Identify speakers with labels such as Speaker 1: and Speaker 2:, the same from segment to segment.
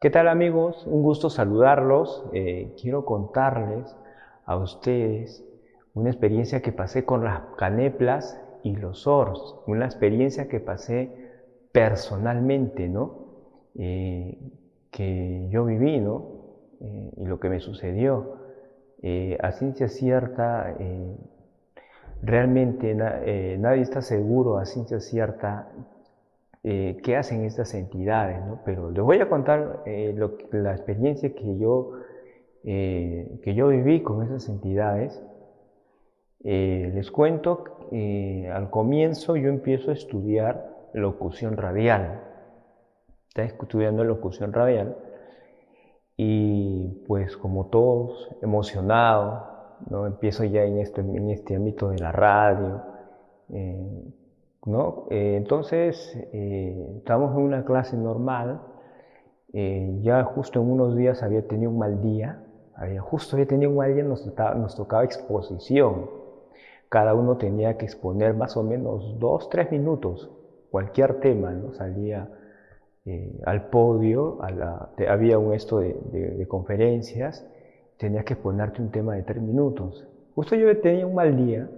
Speaker 1: ¿Qué tal amigos? Un gusto saludarlos. Eh, quiero contarles a ustedes una experiencia que pasé con las caneplas y los oros, una experiencia que pasé personalmente, ¿no? Eh, que yo viví, ¿no? Eh, y lo que me sucedió. a ciencia cierta, realmente nadie está seguro a ciencia cierta eh, qué hacen estas entidades, ¿no? Pero les voy a contar eh, la experiencia que yo, eh, que yo viví con esas entidades. les cuento, al comienzo yo empiezo a estudiar locución radial. Estaba estudiando locución radial y pues como todos emocionado, ¿no? empiezo ya en este, en este ámbito de la radio, ¿no? Eh, entonces, eh, estábamos en una clase normal, eh, ya justo en unos días había tenido un mal día, había, justo había tenido un mal día, nos, nos tocaba exposición. Cada uno tenía que exponer más o menos dos, tres minutos, cualquier tema, ¿no? Salía al podio, había un esto de, conferencias, tenías que exponerte un tema de tres minutos. Justo yo tenía un mal día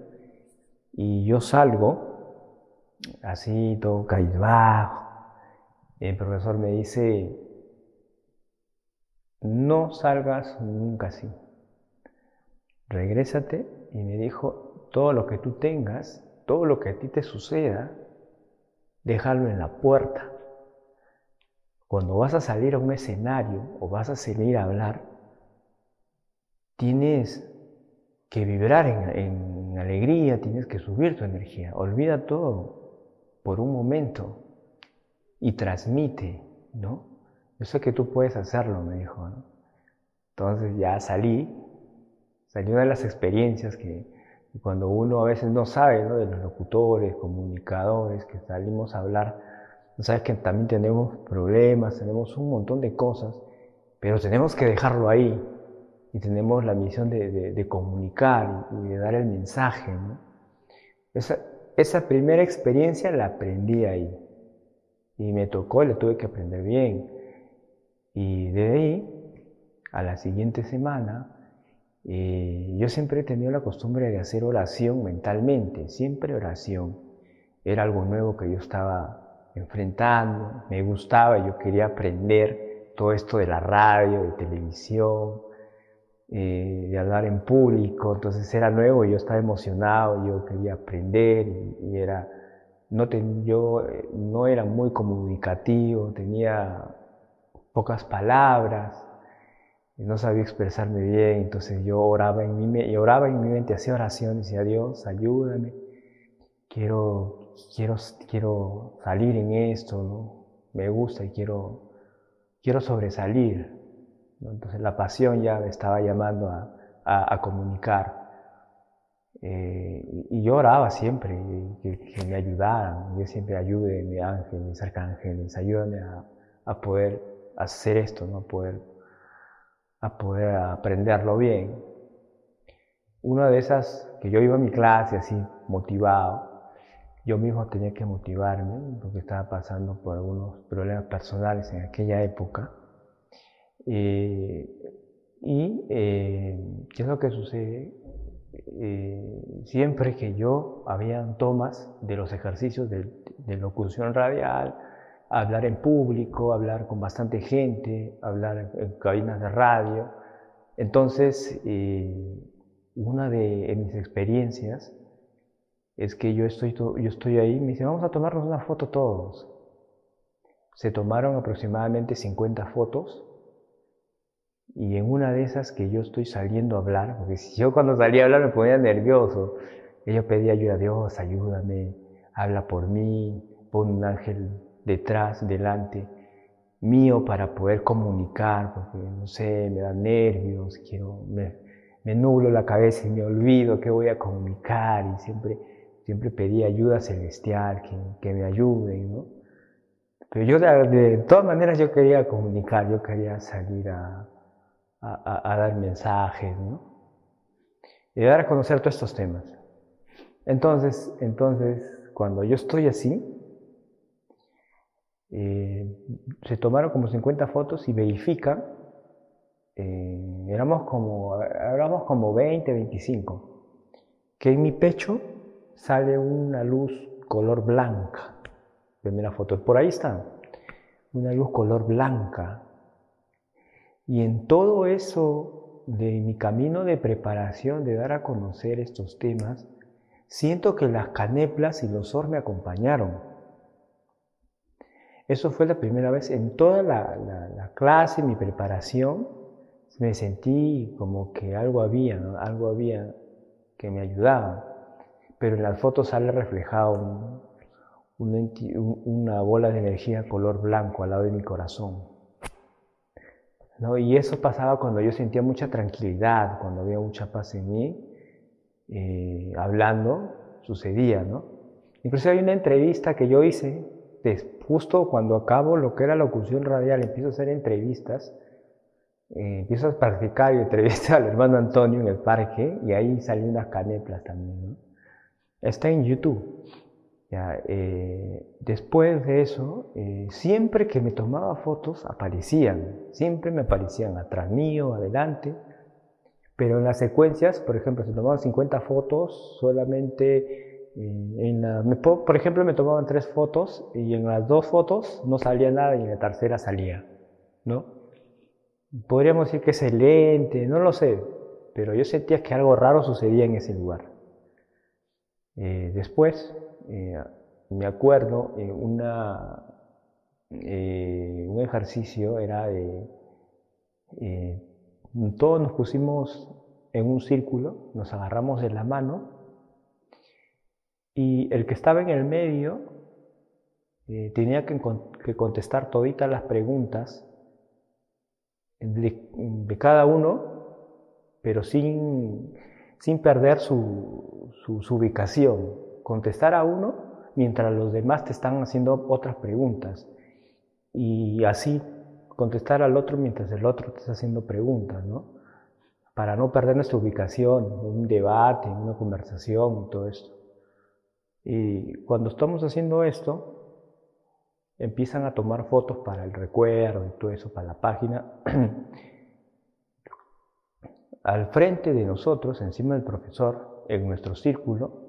Speaker 1: y yo salgo así todo cabizbajo. El profesor me dice, no salgas nunca así. Regrésate y me dijo, todo lo que tú tengas, todo lo que a ti te suceda, déjalo en la puerta. Cuando vas a salir a un escenario o vas a salir a hablar, tienes que vibrar en, en alegría, tienes que subir tu energía. Olvida todo por un momento y transmite, ¿no? Yo sé que tú puedes hacerlo, me dijo. Entonces ya salí, salió de las experiencias que cuando uno a veces no sabe, ¿no? De los locutores, comunicadores, que salimos a hablar, no sabes que también tenemos problemas, tenemos un montón de cosas, pero tenemos que dejarlo ahí y tenemos la misión de, comunicar y, de dar el mensaje, ¿no? Esa primera experiencia la aprendí ahí. Y me tocó, le tuve que aprender bien. Y de ahí, a la siguiente semana, eh, yo siempre he tenido la costumbre de hacer oración mentalmente, siempre oración. Era algo nuevo que yo estaba enfrentando, me gustaba, yo quería aprender todo esto de la radio, de televisión, eh, de hablar en público, entonces era nuevo, yo estaba emocionado, yo quería aprender y, era, no yo eh, no era muy comunicativo, tenía pocas palabras, no sabía expresarme bien, entonces yo oraba en mi, oraba en mi mente, hacía oración, decía Dios, ayúdame, quiero, quiero, quiero salir en esto, me gusta y quiero, quiero sobresalir. Entonces la pasión ya me estaba llamando a, comunicar. Eh, y yo oraba siempre, que, me ayudaran, yo siempre ayude mi ángel, mis arcángeles, ayúdame a, poder hacer esto, ¿no? a, poder, a poder aprenderlo bien. Una de esas, que yo iba a mi clase así, motivado, yo mismo tenía que motivarme porque estaba pasando por algunos problemas personales en aquella época eh, y eh, qué es lo que sucede? Eh, siempre que yo había tomas de los ejercicios de, locución radial, hablar en público, hablar con bastante gente, hablar en, cabinas de radio. Entonces, una de mis experiencias es que yo estoy, yo estoy ahí, me dice, vamos a tomarnos una foto todos. Se tomaron aproximadamente 50 fotos y en una de esas que yo estoy saliendo a hablar, porque si yo cuando salía a hablar me ponía nervioso, yo pedía ayuda a Dios, ayúdame, habla por mí, pon un ángel detrás, delante mío para poder comunicar, porque no sé, me da nervios, quiero, me, me nublo la cabeza y me olvido que voy a comunicar y siempre, siempre pedía ayuda celestial, que, que me ayuden, ¿no? Pero yo de, de todas maneras yo quería comunicar, yo quería salir a, a, dar mensajes, ¿no? Y dar a conocer todos estos temas. Entonces, entonces, cuando yo estoy así, eh, se tomaron como 50 fotos y verifican, eh, éramos, como, éramos como 20, 25, que en mi pecho sale una luz color blanca. Primera foto, por ahí está, una luz color blanca. Y en todo eso de mi camino de preparación, de dar a conocer estos temas, siento que las caneplas y los or me acompañaron. Eso fue la primera vez en toda la, clase, mi preparación, me sentí como que algo había, algo había que me ayudaba. Pero en las fotos sale reflejado una bola de energía color blanco al lado de mi corazón. ¿No? Y eso pasaba cuando yo sentía mucha tranquilidad, cuando había mucha paz en mí, eh, hablando, sucedía, ¿no? Incluso hay una entrevista que yo hice justo cuando acabo lo que era la locución radial, empiezo a hacer entrevistas, eh, empiezo a practicar y entrevistar al hermano Antonio en el parque y ahí salió unas caneplas también. Está en YouTube. Eh, después de eso, eh, siempre que me tomaba fotos aparecían, siempre me aparecían atrás mío, adelante, pero en las secuencias, por ejemplo, si tomaba 50 fotos, solamente por ejemplo, me tomaban tres fotos y en las dos fotos no salía nada y en la tercera salía, ¿no? Podríamos decir que es excelente, no lo sé, pero yo sentía que algo raro sucedía en ese lugar. Eh, después, eh, me acuerdo, eh, una, un ejercicio era de, todos nos pusimos en un círculo, nos agarramos de la mano y el que estaba en el medio eh, tenía que, contestar toditas las preguntas de, cada uno, pero sin, sin perder su, ubicación. Contestar a uno mientras los demás te están haciendo otras preguntas. Y así contestar al otro mientras el otro te está haciendo preguntas, ¿no? Para no perder nuestra ubicación un debate, una conversación todo esto. Y cuando estamos haciendo esto, empiezan a tomar fotos para el recuerdo y todo eso, para la página. Al frente de nosotros, encima del profesor, en nuestro círculo,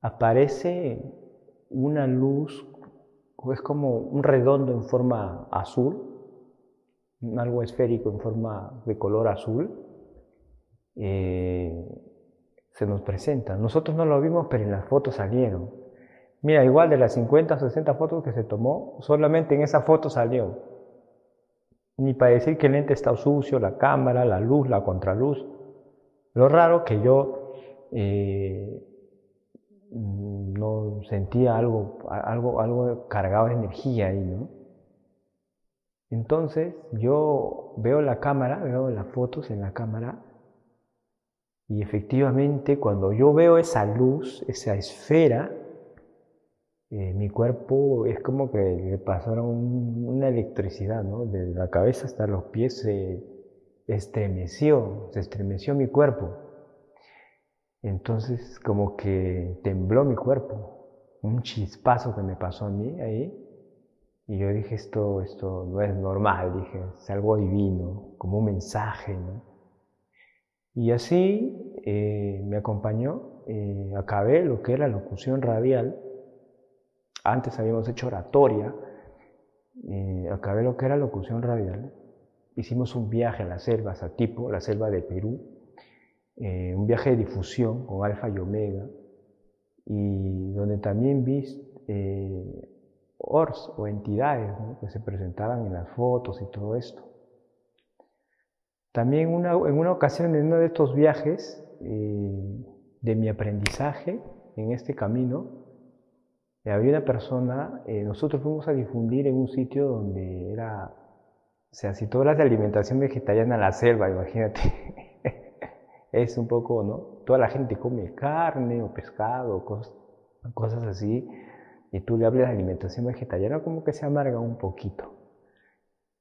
Speaker 1: aparece una luz, es como un redondo en forma azul, algo esférico en forma de color azul. Eh, se nos presenta. Nosotros no lo vimos, pero en las fotos salieron. Mira, igual de las 50 o 60 fotos que se tomó, solamente en esa foto salió. Ni para decir que el lente está sucio, la cámara, la luz, la contraluz. Lo raro que yo eh, no sentía algo, algo, algo cargado de energía ahí, ¿no? Entonces yo veo la cámara, veo las fotos en la cámara y efectivamente, cuando yo veo esa luz, esa esfera, eh, mi cuerpo es como que le pasaron una electricidad, ¿no? Desde la cabeza hasta los pies se estremeció, se estremeció mi cuerpo. Entonces, como que tembló mi cuerpo, un chispazo que me pasó a mí ahí. Y yo dije, esto, esto no es normal, dije, es algo divino, como un mensaje. Y así eh, me acompañó, eh, acabé lo que era locución radial, antes habíamos hecho oratoria, eh, acabé lo que era locución radial, hicimos un viaje a las selvas, a tipo, la selva de Perú, un viaje de difusión con Alfa y Omega, y donde también vi ORS o entidades que se presentaban en las fotos y todo esto. También en una ocasión, en uno de estos viajes eh, de mi aprendizaje en este camino, eh, había una persona, eh, nosotros fuimos a difundir en un sitio donde era, o sea, si tú hablas de alimentación vegetariana en la selva, imagínate, es un poco, ¿no? Toda la gente come carne o pescado, cosas, cosas así, y tú le hablas de alimentación vegetariana, como que se amarga un poquito.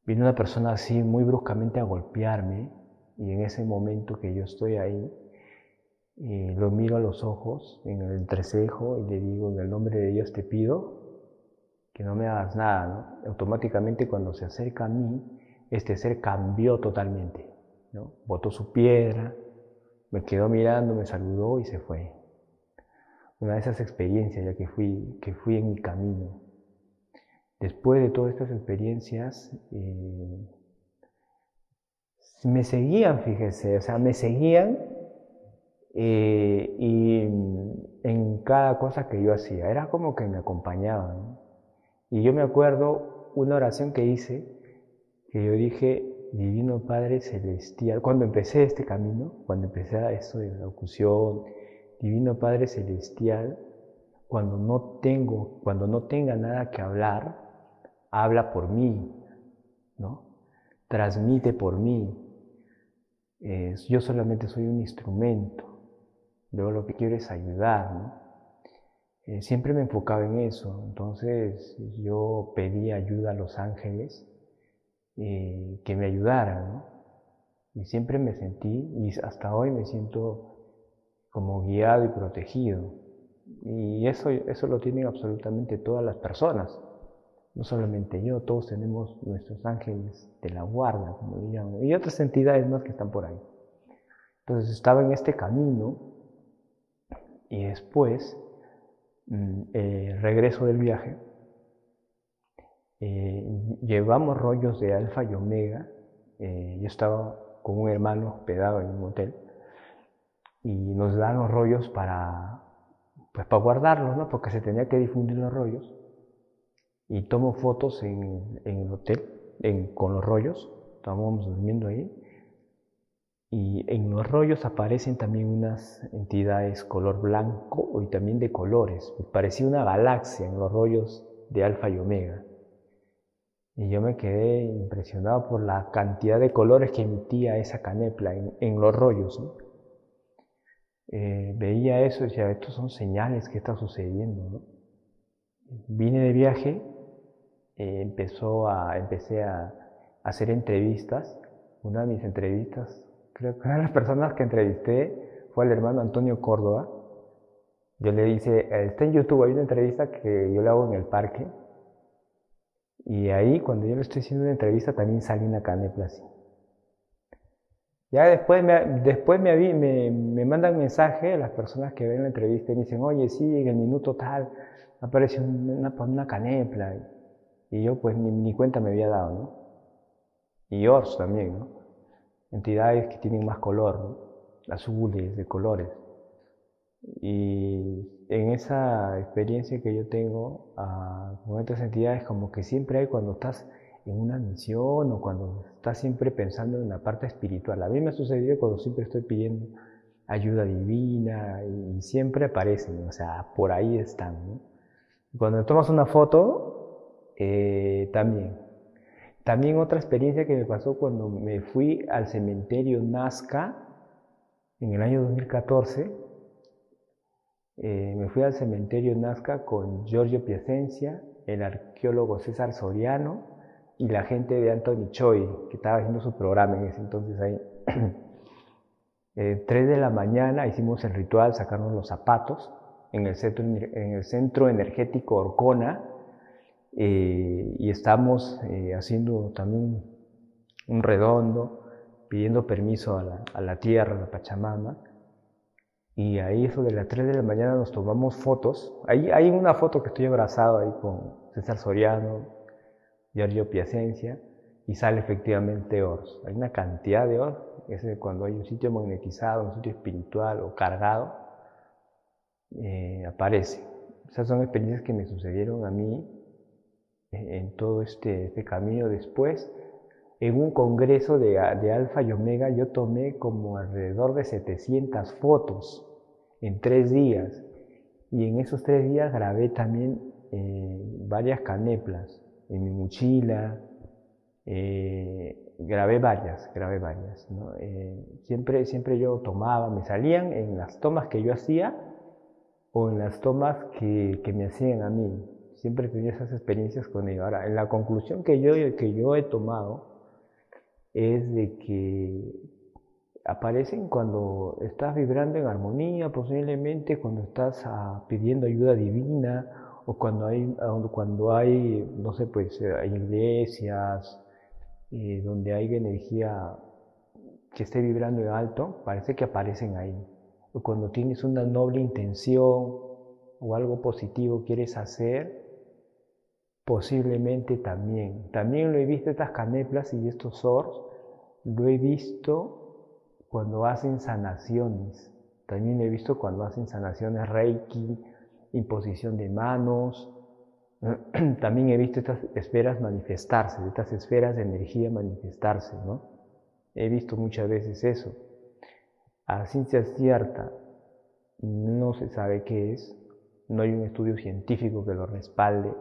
Speaker 1: Vino una persona así muy bruscamente a golpearme y en ese momento que yo estoy ahí, eh, lo miro a los ojos, en el entrecejo y le digo, en el nombre de Dios te pido que no me hagas nada, ¿no? Automáticamente cuando se acerca a mí, este ser cambió totalmente, ¿no? Botó su piedra, me quedó mirando, me saludó y se fue. Una de esas experiencias ya que fui, que fui en mi camino. Después de todas estas experiencias, eh, me seguían, fíjese, o sea, me seguían eh, y en cada cosa que yo hacía, era como que me acompañaban. Y yo me acuerdo una oración que hice, que yo dije, Divino Padre Celestial, cuando empecé este camino, cuando empecé esto de la locución, Divino Padre Celestial, cuando no tengo, cuando no tenga nada que hablar, habla por mí, ¿no? Transmite por mí. yo solamente soy un instrumento. Yo lo que quiero es ayudar. Eh, siempre me enfocaba en eso. Entonces yo pedí ayuda a los ángeles eh, que me ayudaran, Y siempre me sentí, y hasta hoy me siento como guiado y protegido. Y eso, eso lo tienen absolutamente todas las personas, no solamente yo, todos tenemos nuestros ángeles de la guarda, como le llaman, y otras entidades más que están por ahí. Entonces estaba en este camino y después, mm, eh, regreso del viaje, eh, llevamos rollos de alfa y omega. Eh, yo estaba con un hermano hospedado en un hotel y nos dan los rollos para, pues para guardarlos, ¿no? porque se tenía que difundir los rollos. Y tomo fotos en, el hotel con los rollos, estábamos durmiendo ahí. Y en los rollos aparecen también unas entidades color blanco y también de colores. Parecía una galaxia en los rollos de alfa y omega. Y yo me quedé impresionado por la cantidad de colores que emitía esa canepla en, los rollos. Eh, veía eso y decía, estos son señales que está sucediendo. Vine de viaje, eh, empezó a, empecé a, hacer entrevistas. Una de mis entrevistas, creo que una de las personas que entrevisté fue el hermano Antonio Córdoba. Yo le dice, está en YouTube, hay una entrevista que yo le hago en el parque y ahí, cuando yo le estoy haciendo una entrevista, también sale una canepla así. Ya después, me, después me, me, me mandan mensaje las personas que ven la entrevista y me dicen, oye, sí, en el minuto tal aparece una, una canepla. Y yo pues ni, ni, cuenta me había dado, ¿no? Y Ors también, ¿no? Entidades que tienen más color, ¿no? Azules, de colores. Y en esa experiencia que yo tengo ah, con estas entidades, como que siempre hay cuando estás en una misión o cuando estás siempre pensando en la parte espiritual. A mí me ha sucedido cuando siempre estoy pidiendo ayuda divina y siempre aparecen, o sea, por ahí están. Cuando tomas una foto, eh, también. También otra experiencia que me pasó cuando me fui al cementerio Nazca en el año 2014 eh, me fui al cementerio Nazca con Giorgio Piacencia, el arqueólogo César Soriano y la gente de Anthony Choi, que estaba haciendo su programa en ese entonces ahí. eh, 3 de la mañana hicimos el ritual, sacarnos los zapatos en el centro, energético Orcona eh, y estamos eh, haciendo también un redondo, pidiendo permiso a la tierra, a la Pachamama y ahí, de las 3 de la mañana, nos tomamos fotos. Ahí hay una foto que estoy abrazado ahí con César Soriano, Giorgio Piacencia, y sale efectivamente Ors. Hay una cantidad de Ors, es cuando hay un sitio magnetizado, un sitio espiritual o cargado, eh, aparece. Esas son experiencias que me sucedieron a mí eh, en todo este, este camino. Después, en un congreso de, de Alfa y Omega, yo tomé como alrededor de 700 fotos en tres días. Y en esos tres días grabé también eh, varias caneplas en mi mochila. Eh, grabé varias, grabé varias. Eh, siempre, siempre yo tomaba, me salían en las tomas que yo hacía o en las tomas que, que me hacían a mí. Siempre tenía esas experiencias con ellos. Ahora, en la conclusión que yo, que yo he tomado es de que aparecen cuando estás vibrando en armonía, posiblemente cuando estás ah, pidiendo ayuda divina o cuando hay, cuando hay no sé, pues eh, hay iglesias eh, donde hay energía que esté vibrando en alto, parece que aparecen ahí. O cuando tienes una noble intención o algo positivo quieres hacer, posiblemente también. También lo he visto estas caneplas y estos ors, lo he visto cuando hacen sanaciones. También he visto cuando hacen sanaciones reiki, imposición de manos. También he visto estas esferas manifestarse, estas esferas de energía manifestarse, ¿no? He visto muchas veces eso. A ciencia cierta, no se sabe qué es, no hay un estudio científico que lo respalde,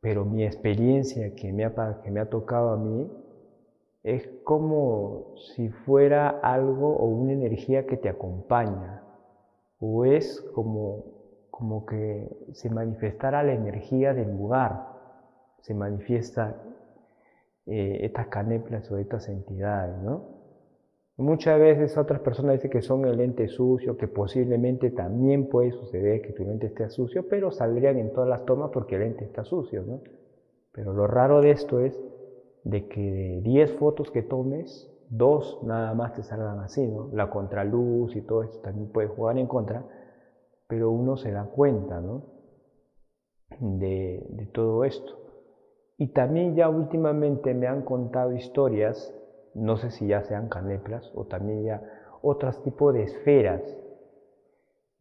Speaker 1: pero mi experiencia que me ha, que me ha tocado a mí es como si fuera algo o una energía que te acompaña, o es como, como que se manifestara la energía del lugar, se manifiesta eh, estas caneplas o estas entidades, ¿no? Muchas veces otras personas dicen que son el ente sucio, que posiblemente también puede suceder que tu lente esté sucio, pero saldrían en todas las tomas porque el lente está sucio, ¿no? Pero lo raro de esto es de que de 10 fotos que tomes, dos nada más te salgan así, ¿no? La contraluz y todo esto también puede jugar en contra, pero uno se da cuenta, ¿no? De, de todo esto. Y también ya últimamente me han contado historias, no sé si ya sean caneplas o también ya otros tipos de esferas.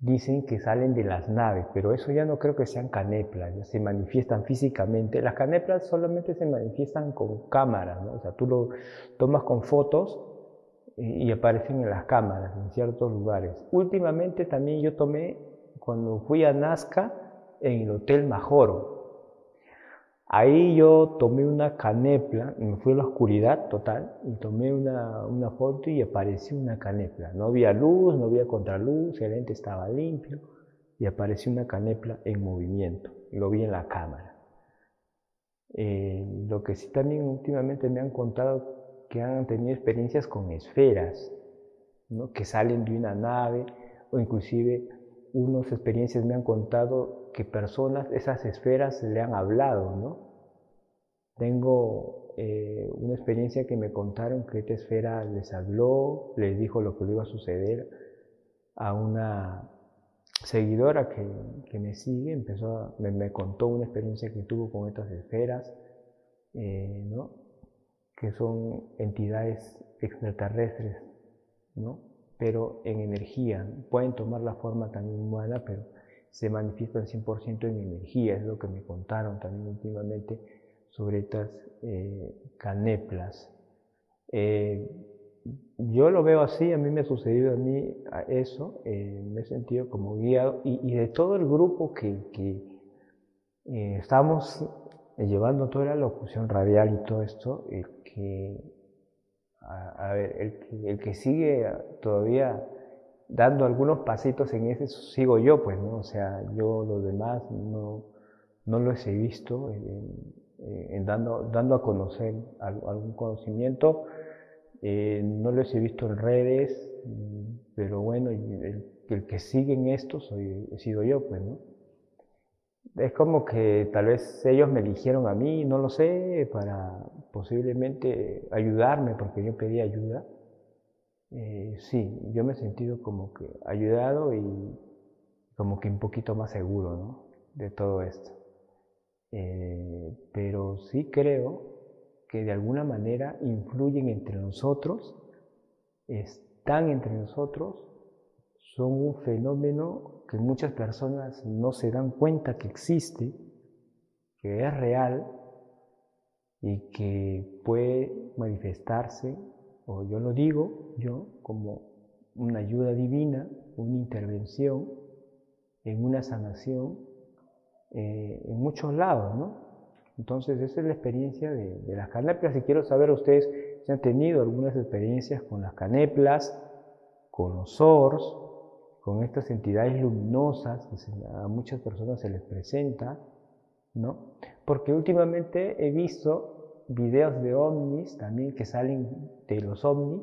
Speaker 1: Dicen que salen de las naves, pero eso ya no creo que sean caneplas, ya se manifiestan físicamente. Las caneplas solamente se manifiestan con cámaras, ¿no? o sea, tú lo tomas con fotos y aparecen en las cámaras en ciertos lugares. Últimamente también yo tomé, cuando fui a Nazca, en el Hotel Majoro, Ahí yo tomé una canepla, me fui a la oscuridad total y tomé una, foto y apareció una canepla. No había luz, no había contraluz, el lente estaba limpio y apareció una canepla en movimiento. Lo vi en la cámara. Eh, lo que sí también últimamente me han contado que han tenido experiencias con esferas, ¿no? que salen de una nave o inclusive unas experiencias me han contado que personas, esas esferas le han hablado, ¿no? Tengo eh, una experiencia que me contaron que esta esfera les habló, les dijo lo que le iba a suceder a una seguidora que, me sigue, empezó me, contó una experiencia que tuvo con estas esferas, eh, ¿no? que son entidades extraterrestres, ¿no? pero en energía, pueden tomar la forma también humana, pero se manifiestan 100% en energía, es lo que me contaron también últimamente sobre estas eh, caneplas. Eh, yo lo veo así, a mí me ha sucedido a mí eso, eh, me he sentido como guiado y, de todo el grupo que, que estamos llevando toda la locución radial y todo esto, el que, el que sigue todavía dando algunos pasitos en ese sigo yo, pues, ¿no? O sea, yo los demás no, no los he visto en, dando, dando a conocer algún conocimiento, eh, no los he visto en redes, pero bueno, el, que sigue en esto soy, sido yo, pues, ¿no? Es como que tal vez ellos me eligieron a mí, no lo sé, para posiblemente ayudarme, porque yo pedí ayuda eh, sí, yo me he sentido como que ayudado y como que un poquito más seguro ¿no? de todo esto. Eh, pero sí creo que de alguna manera influyen entre nosotros, están entre nosotros, son un fenómeno que muchas personas no se dan cuenta que existe, que es real y que puede manifestarse o yo lo digo yo como una ayuda divina, una intervención en una sanación eh, en muchos lados, ¿no? Entonces, esa es la experiencia de, las caneplas y quiero saber ustedes si han tenido algunas experiencias con las caneplas, con los ORS, con estas entidades luminosas que a muchas personas se les presenta, ¿no? Porque últimamente he visto videos de ovnis también que salen de los ovnis,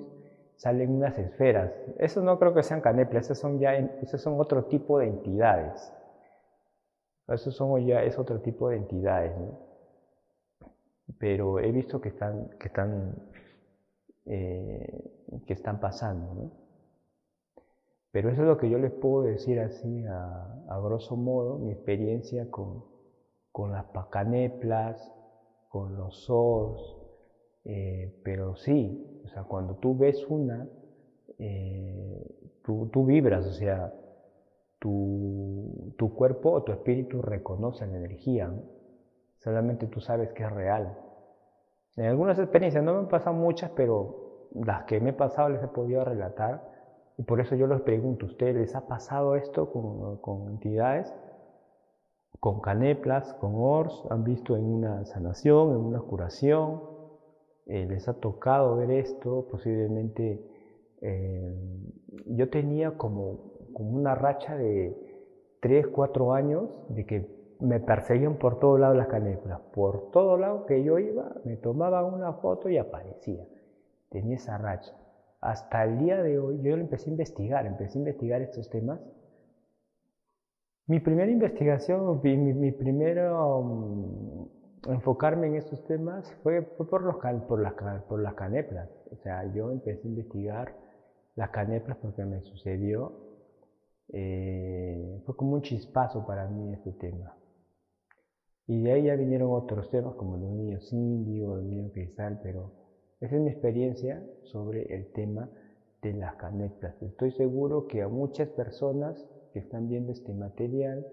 Speaker 1: salen unas esferas. Eso no creo que sean caneplas, esos son ya esos son otro tipo de entidades. Eso son ya, es otro tipo de entidades. Pero he visto que están, que están, eh, que están pasando, ¿no? Pero eso es lo que yo les puedo decir así, a, grosso modo, mi experiencia con, con las pacaneplas, con los SORS, eh, pero sí, o sea, cuando tú ves una, eh, tú, vibras, o sea, tu, tu, cuerpo o tu espíritu reconoce la energía, solamente tú sabes que es real. En algunas experiencias, no me han pasado muchas, pero las que me he pasado les he podido relatar, y por eso yo les pregunto, ¿ustedes les ha pasado esto con, con entidades? Con caneplas, con ORS, han visto en una sanación, en una curación, eh, les ha tocado ver esto, posiblemente eh, yo tenía como, como, una racha de 3, 4 años de que me perseguían por todos lados las caneplas, por todo lado que yo iba, me tomaban una foto y aparecía, tenía esa racha. Hasta el día de hoy yo empecé a investigar, empecé a investigar estos temas mi primera investigación, mi, mi primero um, enfocarme en estos temas fue, por, los, por, las, por las caneplas. O sea, yo empecé a investigar las caneplas porque me sucedió. Eh, fue como un chispazo para mí este tema. Y de ahí ya vinieron otros temas como los niños índigo, los niños cristal, pero esa es mi experiencia sobre el tema de las caneplas. Estoy seguro que a muchas personas que están viendo este material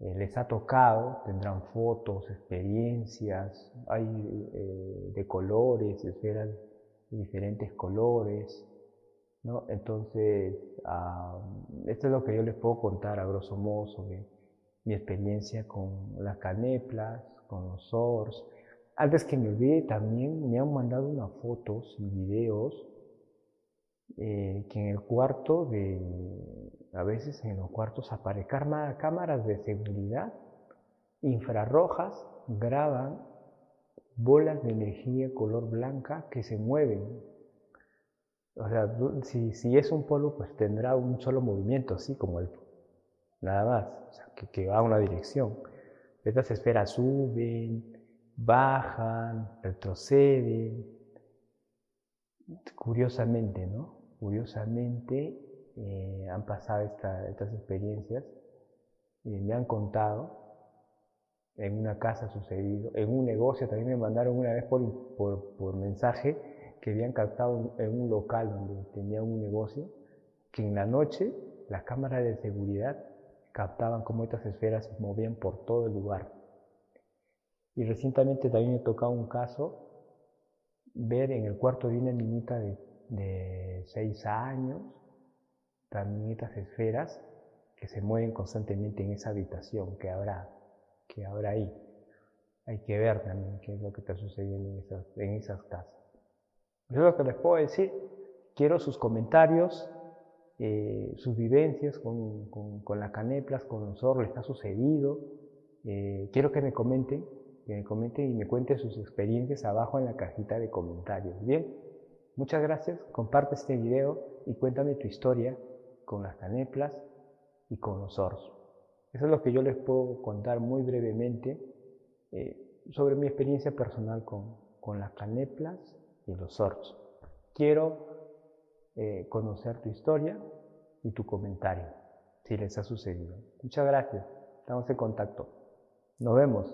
Speaker 1: eh, les ha tocado, tendrán fotos, experiencias, hay eh, de colores, esferas de diferentes colores, ¿no? Entonces, esto es lo que yo les puedo contar a grosso modo sobre mi experiencia con las caneplas, con los SORS. Antes que me olvide, también me han mandado unas fotos y videos eh, que en el cuarto de, a veces en los cuartos aparecen cámaras de seguridad infrarrojas, graban bolas de energía color blanca que se mueven. O sea, si, si es un polvo, pues tendrá un solo movimiento, así como el nada más, que, que va a una dirección. Estas esferas suben, bajan, retroceden. Curiosamente, ¿no? Curiosamente eh, han pasado estas experiencias, y me han contado, en una casa sucedido, en un negocio también me mandaron una vez por, por, mensaje que habían captado en un local donde tenía un negocio, que en la noche las cámaras de seguridad captaban cómo estas esferas se movían por todo el lugar. Y recientemente también me tocado un caso ver en el cuarto de una niñita de de seis años, también estas esferas que se mueven constantemente en esa habitación que habrá, que habrá ahí. Hay que ver también qué es lo que está sucediendo en esas, en esas casas. Es lo que les puedo decir. Quiero sus comentarios, eh, sus vivencias con, con, las caneplas, con los oros, les ha sucedido. Eh, quiero que me comenten, que me comenten y me cuenten sus experiencias abajo en la cajita de comentarios. Bien. Muchas gracias, comparte este video y cuéntame tu historia con las caneplas y con los oros. Eso es lo que yo les puedo contar muy brevemente eh, sobre mi experiencia personal con, con, las caneplas y los oros. Quiero eh, conocer tu historia y tu comentario, si les ha sucedido. Muchas gracias, estamos en contacto. Nos vemos.